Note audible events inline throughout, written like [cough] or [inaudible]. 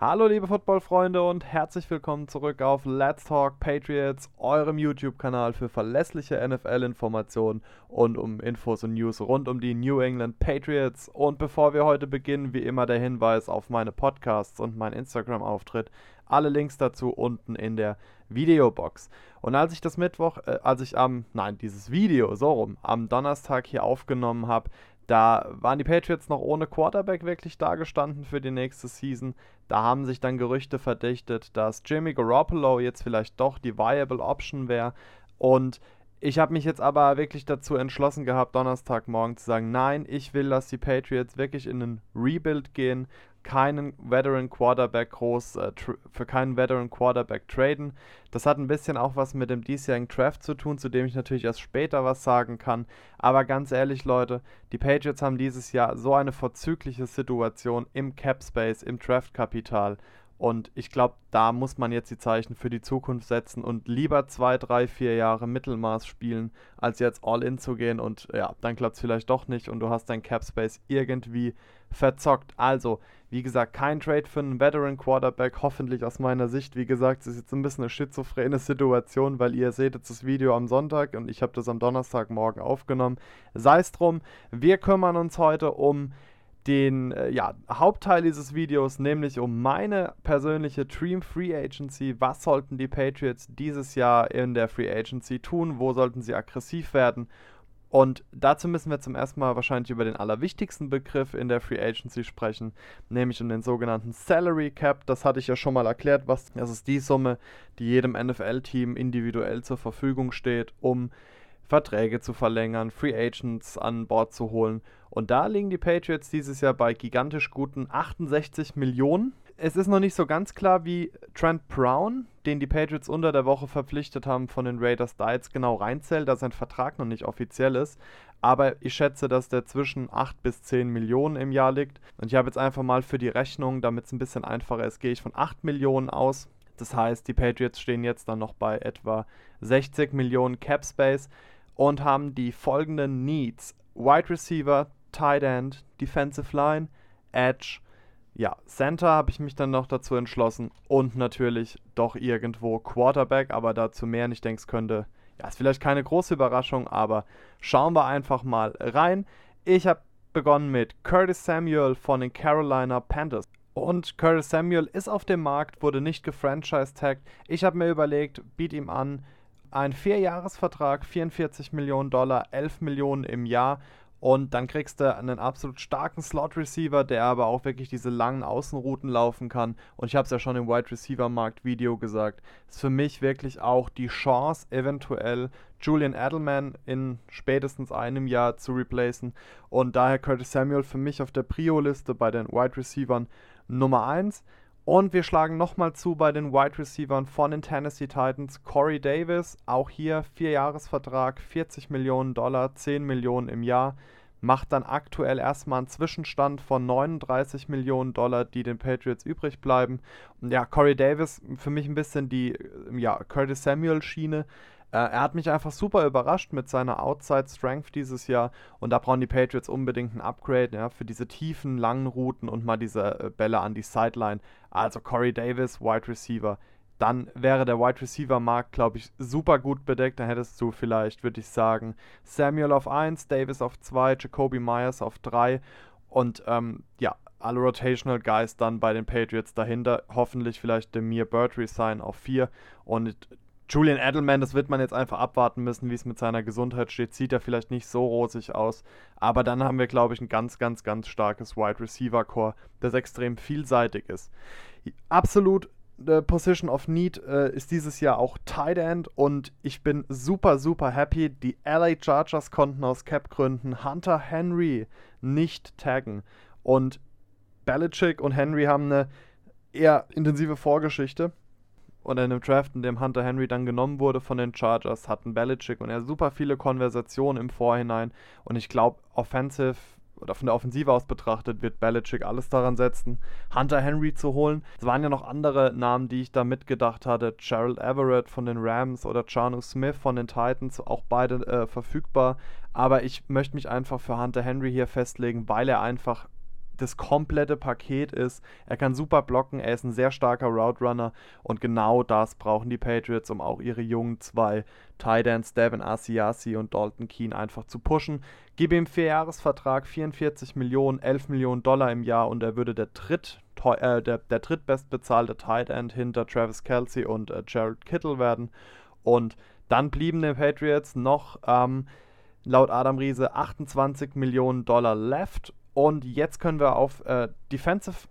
Hallo liebe Footballfreunde und herzlich willkommen zurück auf Let's Talk Patriots, eurem YouTube-Kanal für verlässliche NFL-Informationen und um Infos und News rund um die New England Patriots. Und bevor wir heute beginnen, wie immer der Hinweis auf meine Podcasts und meinen Instagram-Auftritt. Alle Links dazu unten in der Videobox. Und als ich das Mittwoch, äh, als ich am, nein, dieses Video so rum, am Donnerstag hier aufgenommen habe, da waren die Patriots noch ohne Quarterback wirklich dagestanden für die nächste Season. Da haben sich dann Gerüchte verdichtet, dass Jimmy Garoppolo jetzt vielleicht doch die viable Option wäre. Und ich habe mich jetzt aber wirklich dazu entschlossen gehabt, Donnerstagmorgen zu sagen, nein, ich will, dass die Patriots wirklich in einen Rebuild gehen, keinen Veteran Quarterback groß, äh, für keinen Veteran Quarterback traden. Das hat ein bisschen auch was mit dem diesjährigen Draft zu tun, zu dem ich natürlich erst später was sagen kann. Aber ganz ehrlich, Leute, die Patriots haben dieses Jahr so eine vorzügliche Situation im Cap Space, im Draftkapital. Und ich glaube, da muss man jetzt die Zeichen für die Zukunft setzen und lieber zwei, drei, vier Jahre Mittelmaß spielen, als jetzt All-In zu gehen. Und ja, dann klappt es vielleicht doch nicht und du hast dein Cap Space irgendwie verzockt. Also, wie gesagt, kein Trade für einen Veteran Quarterback, hoffentlich aus meiner Sicht. Wie gesagt, es ist jetzt ein bisschen eine schizophrene Situation, weil ihr seht jetzt das Video am Sonntag und ich habe das am Donnerstagmorgen aufgenommen. Sei es drum, wir kümmern uns heute um den äh, ja, Hauptteil dieses Videos, nämlich um meine persönliche Dream Free Agency. Was sollten die Patriots dieses Jahr in der Free Agency tun? Wo sollten sie aggressiv werden? Und dazu müssen wir zum ersten Mal wahrscheinlich über den allerwichtigsten Begriff in der Free Agency sprechen, nämlich um den sogenannten Salary Cap. Das hatte ich ja schon mal erklärt, was das ist die Summe, die jedem NFL-Team individuell zur Verfügung steht, um Verträge zu verlängern, Free Agents an Bord zu holen. Und da liegen die Patriots dieses Jahr bei gigantisch guten 68 Millionen es ist noch nicht so ganz klar, wie Trent Brown, den die Patriots unter der Woche verpflichtet haben von den Raiders, da jetzt genau reinzählt, da sein Vertrag noch nicht offiziell ist. Aber ich schätze, dass der zwischen 8 bis 10 Millionen im Jahr liegt. Und ich habe jetzt einfach mal für die Rechnung, damit es ein bisschen einfacher ist, gehe ich von 8 Millionen aus. Das heißt, die Patriots stehen jetzt dann noch bei etwa 60 Millionen Cap Space und haben die folgenden Needs: Wide Receiver, Tight End, Defensive Line, Edge ja, Center habe ich mich dann noch dazu entschlossen und natürlich doch irgendwo Quarterback, aber dazu mehr nicht denke, es könnte, ja, ist vielleicht keine große Überraschung, aber schauen wir einfach mal rein. Ich habe begonnen mit Curtis Samuel von den Carolina Panthers. Und Curtis Samuel ist auf dem Markt, wurde nicht gefranchise-tagged. Ich habe mir überlegt, biet ihm an, ein Vierjahresvertrag, 44 Millionen Dollar, 11 Millionen im Jahr und dann kriegst du einen absolut starken Slot-Receiver, der aber auch wirklich diese langen Außenrouten laufen kann. Und ich habe es ja schon im Wide Receiver-Markt-Video gesagt. Ist für mich wirklich auch die Chance, eventuell Julian Edelman in spätestens einem Jahr zu replacen. Und daher Curtis Samuel für mich auf der Prio-Liste bei den Wide Receivern Nummer 1. Und wir schlagen nochmal zu bei den Wide Receivern von den Tennessee Titans. Corey Davis, auch hier Vierjahresvertrag, 40 Millionen Dollar, 10 Millionen im Jahr macht dann aktuell erstmal einen Zwischenstand von 39 Millionen Dollar, die den Patriots übrig bleiben. Und ja, Corey Davis für mich ein bisschen die ja, Curtis Samuel Schiene. Äh, er hat mich einfach super überrascht mit seiner Outside Strength dieses Jahr und da brauchen die Patriots unbedingt ein Upgrade ja, für diese tiefen, langen Routen und mal diese äh, Bälle an die Sideline. Also Corey Davis, Wide Receiver, dann wäre der Wide Receiver Markt, glaube ich, super gut bedeckt. Dann hättest du vielleicht, würde ich sagen, Samuel auf 1, Davis auf 2, Jacoby Myers auf 3 und ähm, ja, alle Rotational Guys dann bei den Patriots dahinter. Hoffentlich vielleicht Demir Bird resign auf 4 und Julian Edelman, das wird man jetzt einfach abwarten müssen, wie es mit seiner Gesundheit steht. Sieht er vielleicht nicht so rosig aus. Aber dann haben wir, glaube ich, ein ganz, ganz, ganz starkes Wide Receiver Core, das extrem vielseitig ist. Absolut The Position of Need äh, ist dieses Jahr auch Tight End und ich bin super, super happy. Die LA Chargers konnten aus Cap-Gründen Hunter Henry nicht taggen. Und Belichick und Henry haben eine eher intensive Vorgeschichte. Und in einem Draft, in dem Hunter Henry dann genommen wurde von den Chargers, hatten Belichick und er super viele Konversationen im Vorhinein. Und ich glaube, offensive oder von der Offensive aus betrachtet, wird Belichick alles daran setzen, Hunter Henry zu holen. Es waren ja noch andere Namen, die ich da mitgedacht hatte. Gerald Everett von den Rams oder Chanu Smith von den Titans, auch beide äh, verfügbar. Aber ich möchte mich einfach für Hunter Henry hier festlegen, weil er einfach das komplette Paket ist. Er kann super blocken, er ist ein sehr starker Route Runner und genau das brauchen die Patriots, um auch ihre jungen zwei Tight Ends, Devin Asiasi und Dalton Keen einfach zu pushen. Gib ihm vier Jahresvertrag, 44 Millionen, 11 Millionen Dollar im Jahr und er würde der dritt äh, der, der drittbestbezahlte Tight End hinter Travis Kelsey und äh, Jared Kittle werden. Und dann blieben den Patriots noch ähm, laut Adam Riese 28 Millionen Dollar left und jetzt können wir auf äh, Defensive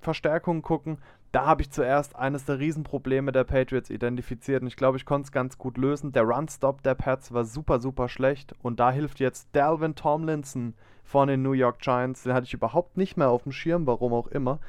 Verstärkungen gucken. Da habe ich zuerst eines der Riesenprobleme der Patriots identifiziert und ich glaube, ich konnte es ganz gut lösen. Der Run-Stop der Pats war super, super schlecht und da hilft jetzt Dalvin Tomlinson von den New York Giants. Den hatte ich überhaupt nicht mehr auf dem Schirm, warum auch immer.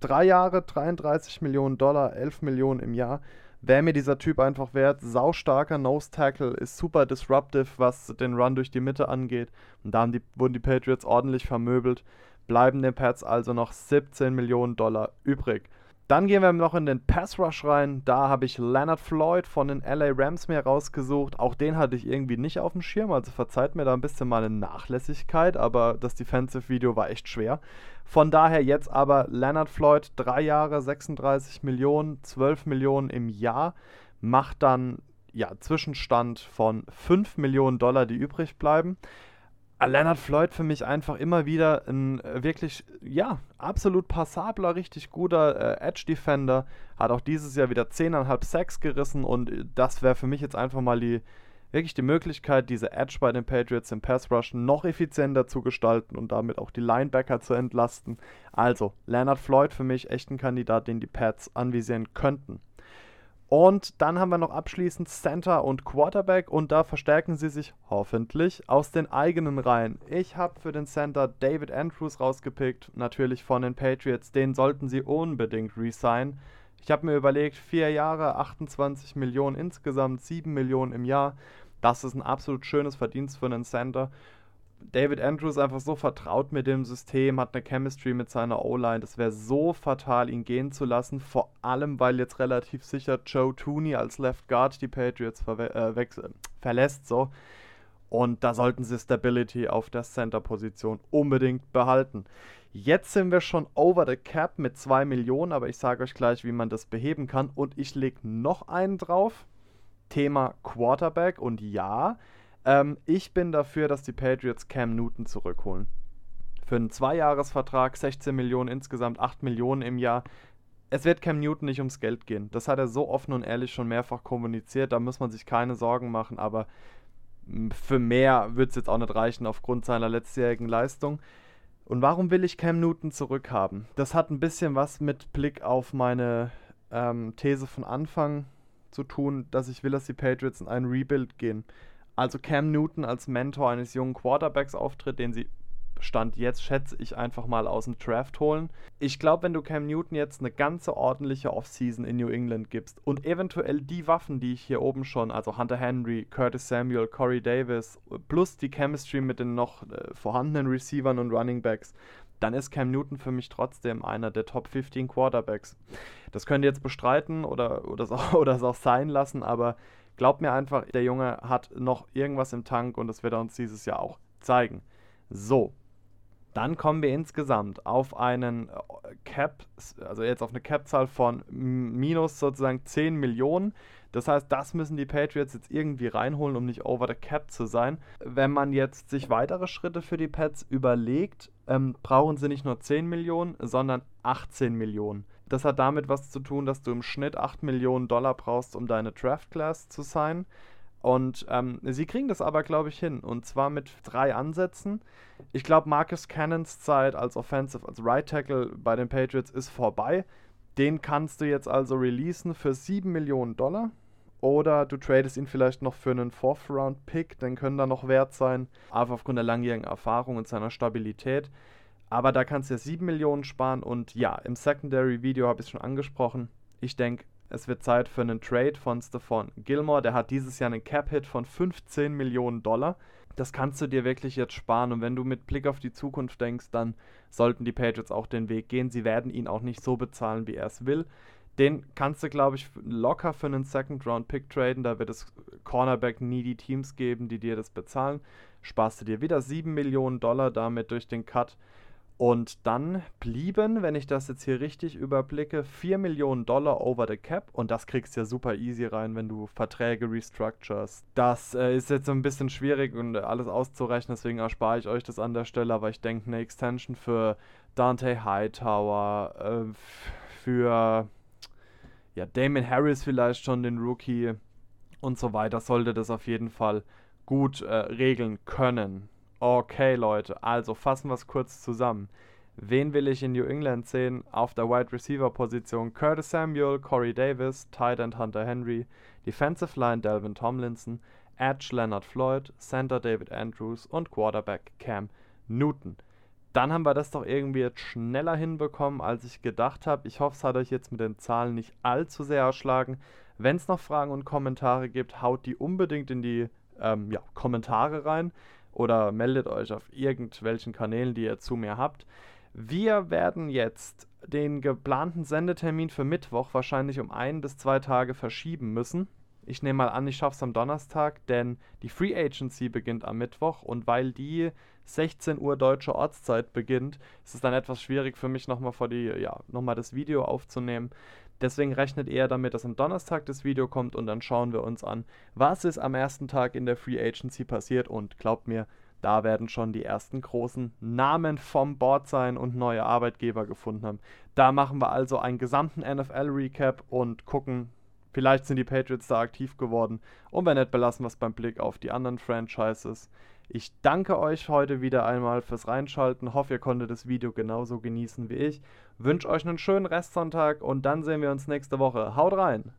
Drei Jahre, 33 Millionen Dollar, 11 Millionen im Jahr wäre mir dieser Typ einfach wert. Saustarker Nose Tackle, ist super disruptive, was den Run durch die Mitte angeht. Und da die, wurden die Patriots ordentlich vermöbelt. Bleiben den Pats also noch 17 Millionen Dollar übrig. Dann gehen wir noch in den Pass Rush rein. Da habe ich Leonard Floyd von den LA Rams mir rausgesucht. Auch den hatte ich irgendwie nicht auf dem Schirm, also verzeiht mir da ein bisschen meine Nachlässigkeit, aber das Defensive Video war echt schwer. Von daher jetzt aber Leonard Floyd, drei Jahre, 36 Millionen, 12 Millionen im Jahr, macht dann ja Zwischenstand von 5 Millionen Dollar, die übrig bleiben. Leonard Floyd für mich einfach immer wieder ein äh, wirklich, ja, absolut passabler, richtig guter äh, Edge-Defender. Hat auch dieses Jahr wieder 10,5 Sacks gerissen und äh, das wäre für mich jetzt einfach mal die, wirklich die Möglichkeit, diese Edge bei den Patriots im Pass Rush noch effizienter zu gestalten und damit auch die Linebacker zu entlasten. Also, Leonard Floyd für mich echt ein Kandidat, den die Pats anvisieren könnten. Und dann haben wir noch abschließend Center und Quarterback und da verstärken sie sich hoffentlich aus den eigenen Reihen. Ich habe für den Center David Andrews rausgepickt, natürlich von den Patriots. Den sollten sie unbedingt resignen. Ich habe mir überlegt, vier Jahre, 28 Millionen insgesamt, 7 Millionen im Jahr. Das ist ein absolut schönes Verdienst für einen Center. David Andrews einfach so vertraut mit dem System, hat eine Chemistry mit seiner O-Line. Das wäre so fatal, ihn gehen zu lassen. Vor allem, weil jetzt relativ sicher Joe Tooney als Left Guard die Patriots äh, verlässt. So. Und da sollten sie Stability auf der Center-Position unbedingt behalten. Jetzt sind wir schon over the cap mit 2 Millionen, aber ich sage euch gleich, wie man das beheben kann. Und ich lege noch einen drauf. Thema Quarterback. Und ja, ähm, ich bin dafür, dass die Patriots Cam Newton zurückholen. Für einen Zweijahresvertrag, 16 Millionen insgesamt, 8 Millionen im Jahr. Es wird Cam Newton nicht ums Geld gehen. Das hat er so offen und ehrlich schon mehrfach kommuniziert. Da muss man sich keine Sorgen machen. Aber für mehr wird es jetzt auch nicht reichen aufgrund seiner letztjährigen Leistung. Und warum will ich Cam Newton zurückhaben? Das hat ein bisschen was mit Blick auf meine ähm, These von Anfang zu tun, dass ich will, dass die Patriots in einen Rebuild gehen also Cam Newton als Mentor eines jungen Quarterbacks auftritt, den sie Stand jetzt, schätze ich, einfach mal aus dem Draft holen. Ich glaube, wenn du Cam Newton jetzt eine ganze ordentliche Offseason in New England gibst und eventuell die Waffen, die ich hier oben schon, also Hunter Henry, Curtis Samuel, Corey Davis, plus die Chemistry mit den noch äh, vorhandenen Receivern und Running Backs, dann ist Cam Newton für mich trotzdem einer der Top 15 Quarterbacks. Das könnt ihr jetzt bestreiten oder, oder, [laughs] oder es auch sein lassen, aber Glaubt mir einfach, der Junge hat noch irgendwas im Tank und das wird er uns dieses Jahr auch zeigen. So, dann kommen wir insgesamt auf einen äh, Cap, also jetzt auf eine Cap-Zahl von minus sozusagen 10 Millionen. Das heißt, das müssen die Patriots jetzt irgendwie reinholen, um nicht over the cap zu sein. Wenn man jetzt sich weitere Schritte für die Pets überlegt, ähm, brauchen sie nicht nur 10 Millionen, sondern 18 Millionen. Das hat damit was zu tun, dass du im Schnitt 8 Millionen Dollar brauchst, um deine Draft Class zu sein. Und ähm, sie kriegen das aber, glaube ich, hin. Und zwar mit drei Ansätzen. Ich glaube, Marcus Cannons Zeit als Offensive, als Right Tackle bei den Patriots ist vorbei. Den kannst du jetzt also releasen für 7 Millionen Dollar. Oder du tradest ihn vielleicht noch für einen Fourth-Round-Pick, den können da noch wert sein. Aber aufgrund der langjährigen Erfahrung und seiner Stabilität. Aber da kannst du ja 7 Millionen sparen und ja, im Secondary Video habe ich es schon angesprochen. Ich denke, es wird Zeit für einen Trade von Stephon Gilmore. Der hat dieses Jahr einen Cap-Hit von 15 Millionen Dollar. Das kannst du dir wirklich jetzt sparen. Und wenn du mit Blick auf die Zukunft denkst, dann sollten die Patriots auch den Weg gehen. Sie werden ihn auch nicht so bezahlen, wie er es will. Den kannst du, glaube ich, locker für einen Second-Round-Pick traden. Da wird es Cornerback-needy Teams geben, die dir das bezahlen. Sparst du dir wieder 7 Millionen Dollar damit durch den Cut. Und dann blieben, wenn ich das jetzt hier richtig überblicke, 4 Millionen Dollar over the cap. Und das kriegst du ja super easy rein, wenn du Verträge restructures. Das äh, ist jetzt ein bisschen schwierig und alles auszurechnen, deswegen erspare ich euch das an der Stelle. Aber ich denke, eine Extension für Dante Hightower, äh, für ja, Damon Harris vielleicht schon, den Rookie und so weiter, sollte das auf jeden Fall gut äh, regeln können. Okay, Leute, also fassen wir es kurz zusammen. Wen will ich in New England sehen? Auf der Wide Receiver Position Curtis Samuel, Corey Davis, Tight End Hunter Henry, Defensive Line Delvin Tomlinson, Edge Leonard Floyd, Center David Andrews und Quarterback Cam Newton. Dann haben wir das doch irgendwie jetzt schneller hinbekommen, als ich gedacht habe. Ich hoffe, es hat euch jetzt mit den Zahlen nicht allzu sehr erschlagen. Wenn es noch Fragen und Kommentare gibt, haut die unbedingt in die ähm, ja, Kommentare rein oder meldet euch auf irgendwelchen Kanälen, die ihr zu mir habt. Wir werden jetzt den geplanten Sendetermin für Mittwoch wahrscheinlich um ein bis zwei Tage verschieben müssen. Ich nehme mal an, ich schaffe es am Donnerstag, denn die Free Agency beginnt am Mittwoch und weil die 16 Uhr deutsche Ortszeit beginnt, ist es dann etwas schwierig für mich nochmal vor die, ja, nochmal das Video aufzunehmen. Deswegen rechnet er damit, dass am Donnerstag das Video kommt und dann schauen wir uns an, was ist am ersten Tag in der Free Agency passiert und glaubt mir, da werden schon die ersten großen Namen vom Board sein und neue Arbeitgeber gefunden haben. Da machen wir also einen gesamten NFL-Recap und gucken, vielleicht sind die Patriots da aktiv geworden. Und wenn nicht, belassen wir es beim Blick auf die anderen Franchises. Ich danke euch heute wieder einmal fürs Reinschalten. Hoffe, ihr konntet das Video genauso genießen wie ich. Wünsche euch einen schönen Restsonntag und dann sehen wir uns nächste Woche. Haut rein!